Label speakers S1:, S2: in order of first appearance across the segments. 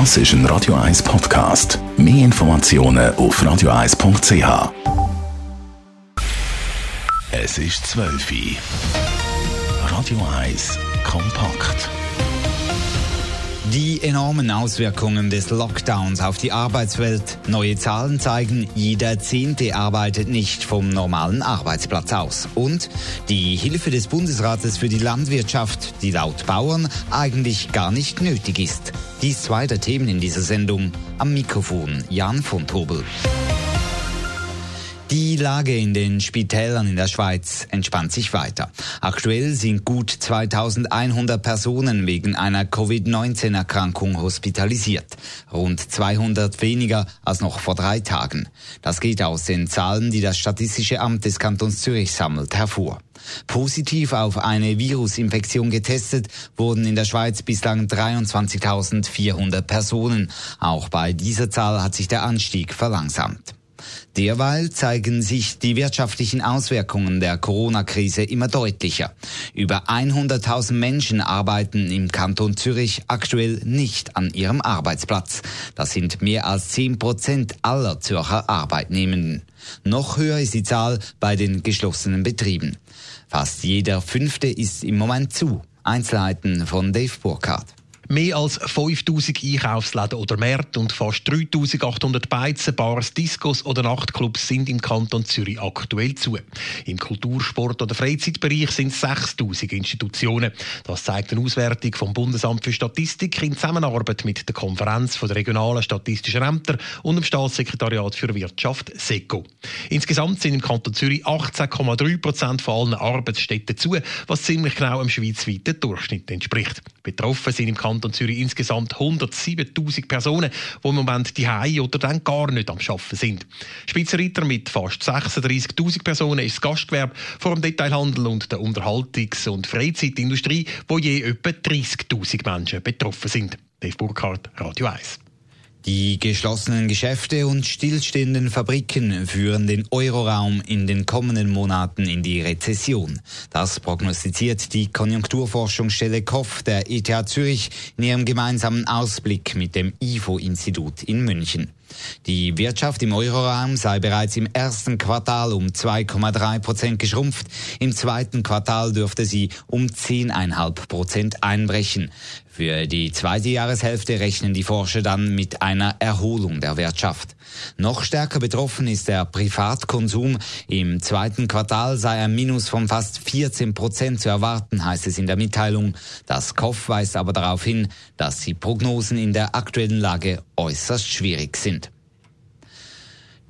S1: Das ist ein Radio 1 Podcast. Mehr Informationen auf radio1.ch. Es ist 12 Uhr. Radio 1 kompakt.
S2: Die enormen Auswirkungen des Lockdowns auf die Arbeitswelt. Neue Zahlen zeigen, jeder Zehnte arbeitet nicht vom normalen Arbeitsplatz aus. Und die Hilfe des Bundesrates für die Landwirtschaft, die laut Bauern eigentlich gar nicht nötig ist. Dies zwei der Themen in dieser Sendung. Am Mikrofon Jan von Tobel. Die Lage in den Spitälern in der Schweiz entspannt sich weiter. Aktuell sind gut 2100 Personen wegen einer Covid-19-Erkrankung hospitalisiert. Rund 200 weniger als noch vor drei Tagen. Das geht aus den Zahlen, die das Statistische Amt des Kantons Zürich sammelt, hervor. Positiv auf eine Virusinfektion getestet wurden in der Schweiz bislang 23.400 Personen. Auch bei dieser Zahl hat sich der Anstieg verlangsamt. Derweil zeigen sich die wirtschaftlichen Auswirkungen der Corona-Krise immer deutlicher. Über 100.000 Menschen arbeiten im Kanton Zürich aktuell nicht an ihrem Arbeitsplatz. Das sind mehr als 10 Prozent aller Zürcher Arbeitnehmenden. Noch höher ist die Zahl bei den geschlossenen Betrieben. Fast jeder Fünfte ist im Moment zu. Einzelheiten von Dave Burkhardt.
S3: Mehr als 5000 Einkaufsläden oder Märkte und fast 3800 Beizen, Bars, Discos oder Nachtclubs sind im Kanton Zürich aktuell zu. Im Kultur-, Sport- oder Freizeitbereich sind 6000 Institutionen. Das zeigt eine Auswertung vom Bundesamt für Statistik in Zusammenarbeit mit der Konferenz der regionalen statistischen Ämter und dem Staatssekretariat für Wirtschaft SECO. Insgesamt sind im Kanton Zürich 18,3 Prozent von allen Arbeitsstätten zu, was ziemlich genau dem schweizweiten Durchschnitt entspricht. Betroffen sind im Kanton Kanton Zürich insgesamt 107.000 Personen, die im Moment die oder dann gar nicht am Arbeiten sind. Spitzenreiter mit fast 36.000 Personen ist das Gastgewerbe vor dem Detailhandel und der Unterhaltungs- und Freizeitindustrie, wo je etwa 30.000 Menschen betroffen sind. Dave Burkhardt, Radio 1.
S2: Die geschlossenen Geschäfte und stillstehenden Fabriken führen den Euroraum in den kommenden Monaten in die Rezession. Das prognostiziert die Konjunkturforschungsstelle KOF der ETH Zürich in ihrem gemeinsamen Ausblick mit dem IFO-Institut in München. Die Wirtschaft im Euroraum sei bereits im ersten Quartal um 2,3 Prozent geschrumpft. Im zweiten Quartal dürfte sie um 10,5 Prozent einbrechen. Für die zweite Jahreshälfte rechnen die Forscher dann mit einer Erholung der Wirtschaft. Noch stärker betroffen ist der Privatkonsum. Im zweiten Quartal sei ein Minus von fast 14 Prozent zu erwarten, heißt es in der Mitteilung. Das KOF weist aber darauf hin, dass die Prognosen in der aktuellen Lage äußerst schwierig sind.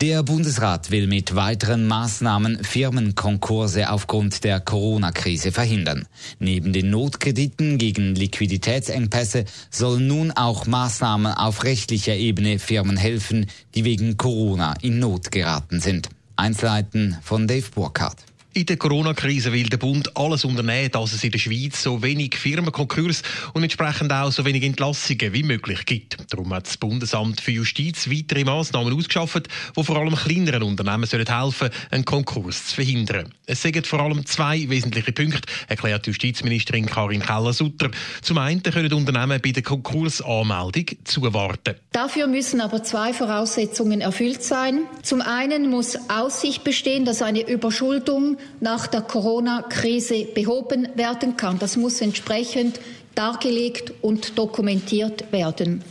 S2: Der Bundesrat will mit weiteren Maßnahmen Firmenkonkurse aufgrund der Corona-Krise verhindern. Neben den Notkrediten gegen Liquiditätsengpässe sollen nun auch Maßnahmen auf rechtlicher Ebene Firmen helfen, die wegen Corona in Not geraten sind. Einzelheiten von Dave Burkhardt.
S3: In der Corona-Krise will der Bund alles unternehmen, dass es in der Schweiz so wenig Firmenkonkurs und entsprechend auch so wenig Entlassungen wie möglich gibt. Darum hat das Bundesamt für Justiz weitere Massnahmen ausgeschafft, die vor allem kleineren Unternehmen sollen helfen einen Konkurs zu verhindern. Es sind vor allem zwei wesentliche Punkte, erklärt Justizministerin Karin Keller-Sutter. Zum einen können Unternehmen bei der Konkursanmeldung zuwarten.
S4: Dafür müssen aber zwei Voraussetzungen erfüllt sein. Zum einen muss Aussicht bestehen, dass eine Überschuldung nach der Corona-Krise behoben werden kann. Das muss entsprechend dargelegt und dokumentiert werden.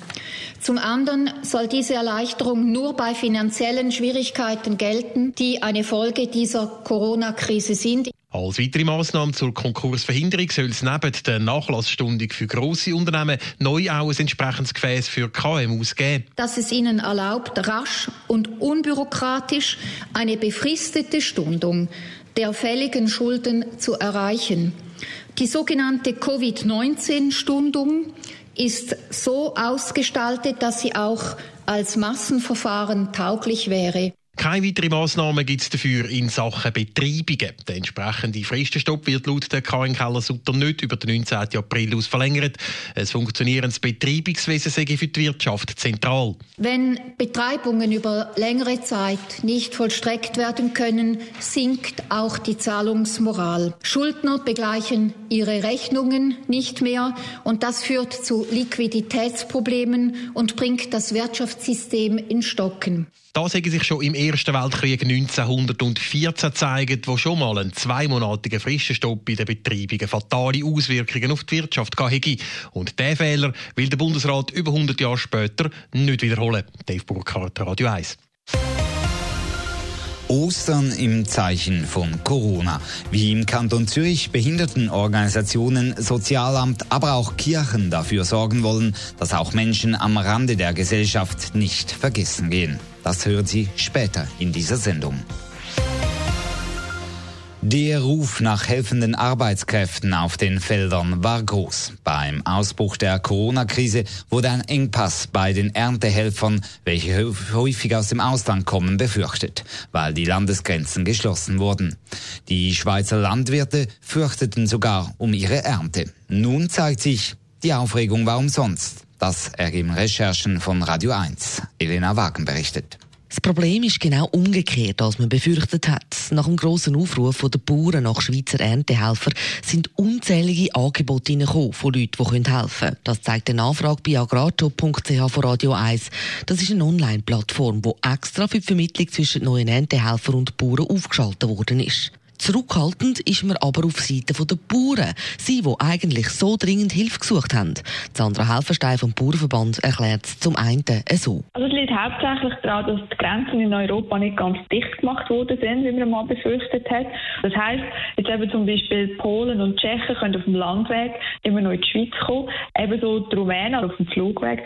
S4: Zum anderen soll diese Erleichterung nur bei finanziellen Schwierigkeiten gelten, die eine Folge dieser Corona-Krise sind.
S3: Als weitere Massnahme zur Konkursverhinderung soll es neben der Nachlassstundung für grosse Unternehmen neu auch ein entsprechendes Gefäß für KMUs geben.
S4: Dass es ihnen erlaubt, rasch und unbürokratisch eine befristete Stundung der fälligen Schulden zu erreichen. Die sogenannte Covid-19-Stundung ist so ausgestaltet, dass sie auch als Massenverfahren tauglich wäre.
S3: Keine weiteren Massnahmen gibt es dafür in Sachen Betreibungen. Der entsprechende Fristenstopp wird laut der KN Keller Sutter nicht über den 19. April aus verlängert. Ein funktionierendes Betreibungswesen sei für die Wirtschaft zentral.
S4: Wenn Betreibungen über längere Zeit nicht vollstreckt werden können, sinkt auch die Zahlungsmoral. Schuldner begleichen ihre Rechnungen nicht mehr und das führt zu Liquiditätsproblemen und bringt das Wirtschaftssystem in Stocken.
S3: Das hätte sich schon im Ersten Weltkrieg 1914 gezeigt, wo schon mal ein zweimonatiger Fristenstopp bei den Betreibungen fatale Auswirkungen auf die Wirtschaft hatte. Und diesen Fehler will der Bundesrat über 100 Jahre später nicht wiederholen. Dave Burkhardt, Radio 1.
S2: Ostern im Zeichen von Corona. Wie im Kanton Zürich Behindertenorganisationen, Sozialamt, aber auch Kirchen dafür sorgen wollen, dass auch Menschen am Rande der Gesellschaft nicht vergessen gehen. Das hören Sie später in dieser Sendung. Der Ruf nach helfenden Arbeitskräften auf den Feldern war groß. Beim Ausbruch der Corona-Krise wurde ein Engpass bei den Erntehelfern, welche häufig aus dem Ausland kommen, befürchtet, weil die Landesgrenzen geschlossen wurden. Die Schweizer Landwirte fürchteten sogar um ihre Ernte. Nun zeigt sich, die Aufregung war umsonst. Das ergeben Recherchen von Radio 1. Elena Wagen berichtet.
S5: Das Problem ist genau umgekehrt, als man befürchtet hat. Nach dem grossen Aufruf der Bauern nach Schweizer Erntehelfer sind unzählige Angebote von Leuten, die helfen können. Das zeigt eine Nachfrage bei agrarjob.ch von Radio 1. Das ist eine Online-Plattform, die extra für die Vermittlung zwischen neuen Erntehelfern und Bauern aufgeschaltet worden ist. Zurückhaltend ist man aber auf Seite der Bauern, sie, die eigentlich so dringend Hilfe gesucht haben. Sandra Helferstein vom Bauernverband erklärt es zum einen so.
S6: Also es liegt hauptsächlich daran, dass die Grenzen in Europa nicht ganz dicht gemacht worden sind, wie man mal befürchtet hat. Das heisst, jetzt eben zum Beispiel Polen und Tschechen können auf dem Landweg immer noch in die Schweiz kommen, ebenso die Rumänen auf dem Flugweg.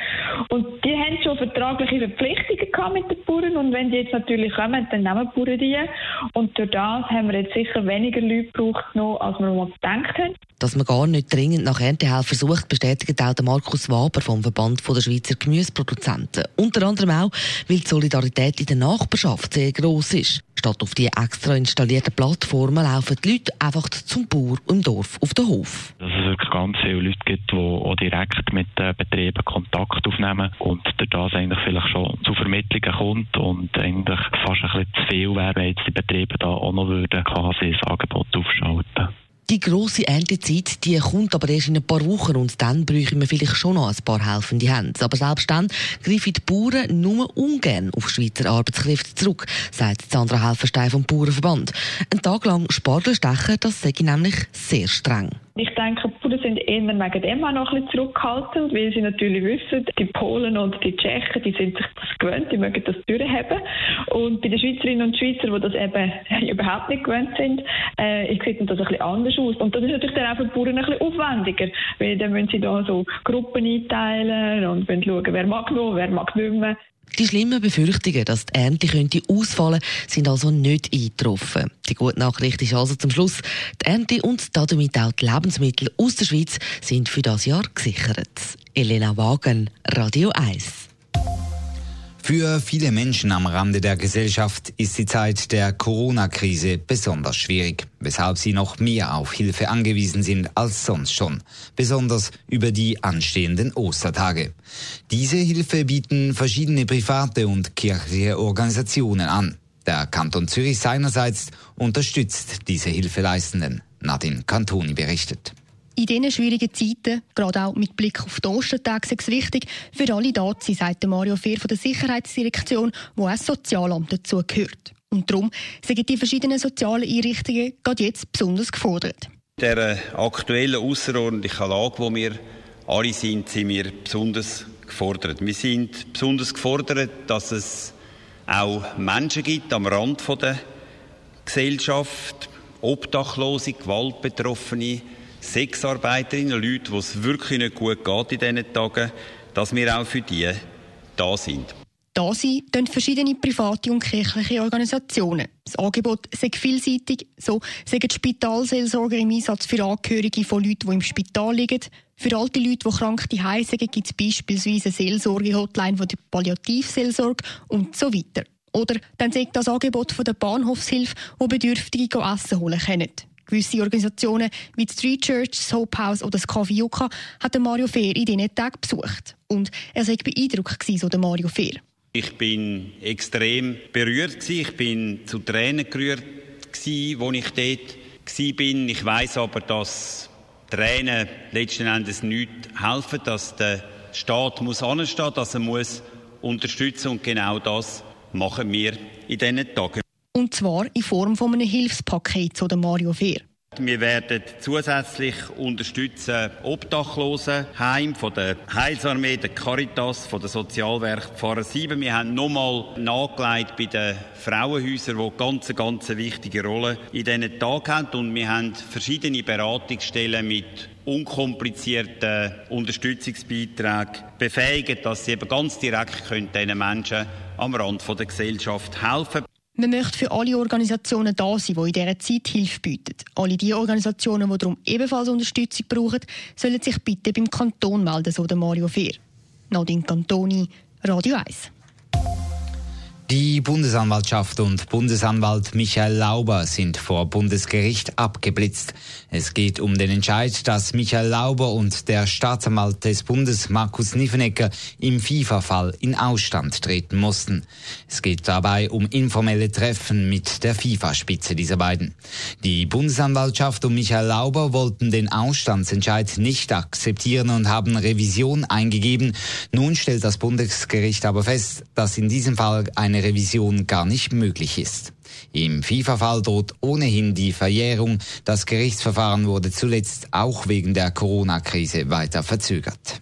S6: Und die haben schon vertragliche Verpflichtungen gehabt mit den Bauern und wenn die jetzt natürlich kommen, dann nehmen die Bauern die. Und durch das haben wir jetzt sicher weniger Leute braucht noch, als wir mal gedacht haben.
S5: Dass man gar nicht dringend nach Erntehelfer sucht, bestätigt auch Markus Waber vom Verband der Schweizer Gemüseproduzenten. Unter anderem auch, weil die Solidarität in der Nachbarschaft sehr gross ist. Statt auf die extra installierten Plattformen laufen die Leute einfach zum Bauer im Dorf auf den Hof.
S7: Dass es wirklich ganz viele Leute gibt, die auch direkt mit den Betrieben Kontakt aufnehmen und durch das eigentlich vielleicht schon zu Vermittlungen kommt und eigentlich fast ein bisschen zu viel wäre, wenn jetzt die Betriebe da auch noch würden quasi das Angebot aufschalten
S5: die grosse Erntezeit, die kommt aber erst in ein paar Wochen und dann bräuchten wir vielleicht schon noch ein paar helfende Hände. Aber selbst dann greifen die Bauern nur ungern auf Schweizer Arbeitskräfte zurück, sagt Sandra Helferstein vom Bauernverband. Ein Tag lang Spargel stechen, das sage ich nämlich sehr streng.
S6: Ich denke, die Bauern sind eher wegen dem auch noch ein bisschen zurückhaltend, weil sie natürlich wissen, die Polen und die Tschechen, die sind sich das gewöhnt, die mögen das durchhaben. Und bei den Schweizerinnen und Schweizern, die das eben überhaupt nicht gewöhnt sind, äh, sieht das ein bisschen anders aus. Und das ist natürlich dann auch für die Bauern ein bisschen aufwendiger, weil dann müssen sie da so Gruppen einteilen und müssen schauen, wer mag noch, wer mag nicht mehr.
S5: Die schlimmen Befürchtungen, dass die Ernte könnte ausfallen sind also nicht eingetroffen. Die gute Nachricht ist also zum Schluss, die Ernte und damit auch die Lebensmittel aus der Schweiz sind für das Jahr gesichert. Elena Wagen, Radio 1.
S2: Für viele Menschen am Rande der Gesellschaft ist die Zeit der Corona-Krise besonders schwierig, weshalb sie noch mehr auf Hilfe angewiesen sind als sonst schon, besonders über die anstehenden Ostertage. Diese Hilfe bieten verschiedene private und kirchliche Organisationen an. Der Kanton Zürich seinerseits unterstützt diese Hilfeleistenden. Nadine Cantoni berichtet.
S8: In diesen schwierigen Zeiten, gerade auch mit Blick auf die Ostertage, ist es wichtig, für alle da zu sein, sagt Mario Fehr von der Sicherheitsdirektion, wo auch das Sozialamt dazugehört. Und darum sind die verschiedenen sozialen Einrichtungen gerade jetzt besonders gefordert.
S9: In der aktuellen außerordentlichen Lage, wo wir alle sind, sind wir besonders gefordert. Wir sind besonders gefordert, dass es auch Menschen gibt am Rand der Gesellschaft, Obdachlose, Gewaltbetroffene, Sexarbeiterinnen, Leute, wo es wirklich nicht gut geht in diesen Tagen, dass wir auch für die da sind.
S8: Da sind verschiedene private und kirchliche Organisationen. Das Angebot ist vielseitig. So sagen Spitalseelsorger im Einsatz für Angehörige von Leuten, die im Spital liegen. Für alte Leute, die krank daheim sind, gibt es beispielsweise eine Seelsorge-Hotline von der Palliativseelsorge und so weiter. Oder dann sagt das Angebot von der Bahnhofshilfe, wo Bedürftige Essen holen können. Gewisse Organisationen wie die Street Church, das Hope House oder das Kaffee Yucca hat Mario Fehr in diesen Tagen besucht. Und er sei beeindruckt so der Mario Fehr.
S9: Ich bin extrem berührt. Ich bin zu Tränen gerührt wo ich dort bin. Ich weiß aber, dass Tränen letzten Endes nichts helfen, dass der Staat muss anstehen, dass er muss unterstützen und genau das machen wir in diesen Tagen.
S8: Und zwar in Form von einem Hilfspaket zu Mario Fehr.
S9: Wir werden zusätzlich unterstützen Obdachlose von der Heilsarmee, der Caritas, von der Sozialwerk Pfarrer 7. Wir haben nochmal nachgelegt bei den Frauenhäusern, die ganz, ganz wichtige Rolle in diesen Tagen haben. Und wir haben verschiedene Beratungsstellen mit unkomplizierten Unterstützungsbeiträgen befähigt, dass sie eben ganz direkt können diesen Menschen am Rand der Gesellschaft helfen
S8: man möchte für alle Organisationen da sein, die in dieser Zeit Hilfe bieten. Alle die Organisationen, die darum ebenfalls Unterstützung brauchen, sollen sich bitte beim Kanton melden, so der Mario Fehr. Nadine Cantoni, Radio 1.
S2: Die Bundesanwaltschaft und Bundesanwalt Michael Lauber sind vor Bundesgericht abgeblitzt. Es geht um den Entscheid, dass Michael Lauber und der Staatsanwalt des Bundes Markus Niffenegger im FIFA-Fall in Ausstand treten mussten. Es geht dabei um informelle Treffen mit der FIFA-Spitze dieser beiden. Die Bundesanwaltschaft und Michael Lauber wollten den Ausstandsentscheid nicht akzeptieren und haben Revision eingegeben. Nun stellt das Bundesgericht aber fest, dass in diesem Fall eine eine Revision gar nicht möglich ist. Im FIFA-Fall droht ohnehin die Verjährung. Das Gerichtsverfahren wurde zuletzt auch wegen der Corona-Krise weiter verzögert.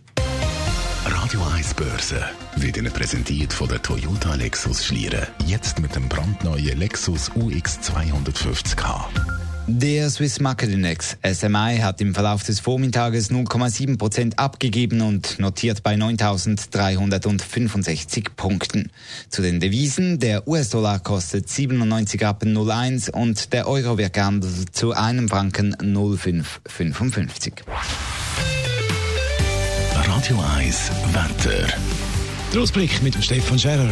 S1: Radio 1 Börse wird Ihnen präsentiert von der Toyota Lexus Schlieren. Jetzt mit dem brandneuen Lexus UX 250k.
S2: Der Swiss Market Index SMI hat im Verlauf des Vormittages 0,7 Prozent abgegeben und notiert bei 9.365 Punkten. Zu den Devisen, der US-Dollar kostet 97 Rappen 01 und der Euro wird gehandelt zu einem Franken 0,555.
S1: Radio 1 Wetter.
S10: Der Ausblick mit Stefan Scherer.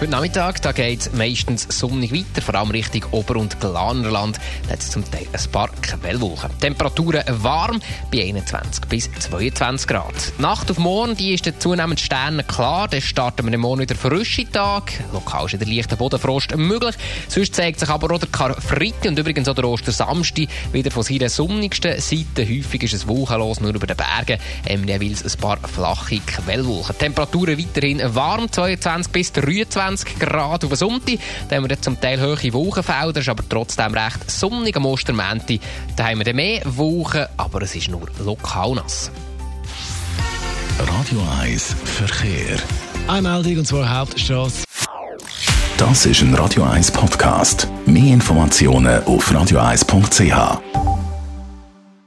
S11: Heute Nachmittag da geht es meistens sonnig weiter, vor allem Richtung Ober- und Glanerland. Da hat es zum Teil ein paar Quellwolken. Temperaturen warm bei 21 bis 22 Grad. Nacht auf morgen die ist dann zunehmend Sterne klar. Dann starten wir morgen wieder frische Tag. Lokal ist der leichte Bodenfrost möglich. Sonst zeigt sich aber auch der Karfreitag und übrigens auch der Ostersamstag wieder von seiner sonnigsten Seite. Häufig ist es wolkenlos, nur über den Bergen ähm, jeweils ein paar flache Quellwolken. Temperaturen weiterhin warm, 22 bis 23 20 Grad auf den Sonntag. Da haben wir zum Teil hohe Wolkenfelder, ist aber trotzdem recht sonnig am Ostermänti. Da haben wir dann mehr Wolken, aber es ist nur lokal nass.
S1: Radio 1 Verkehr.
S10: Eine Meldung und zwar Hauptstraße.
S1: Das ist ein Radio 1 Podcast. Mehr Informationen auf radio1.ch.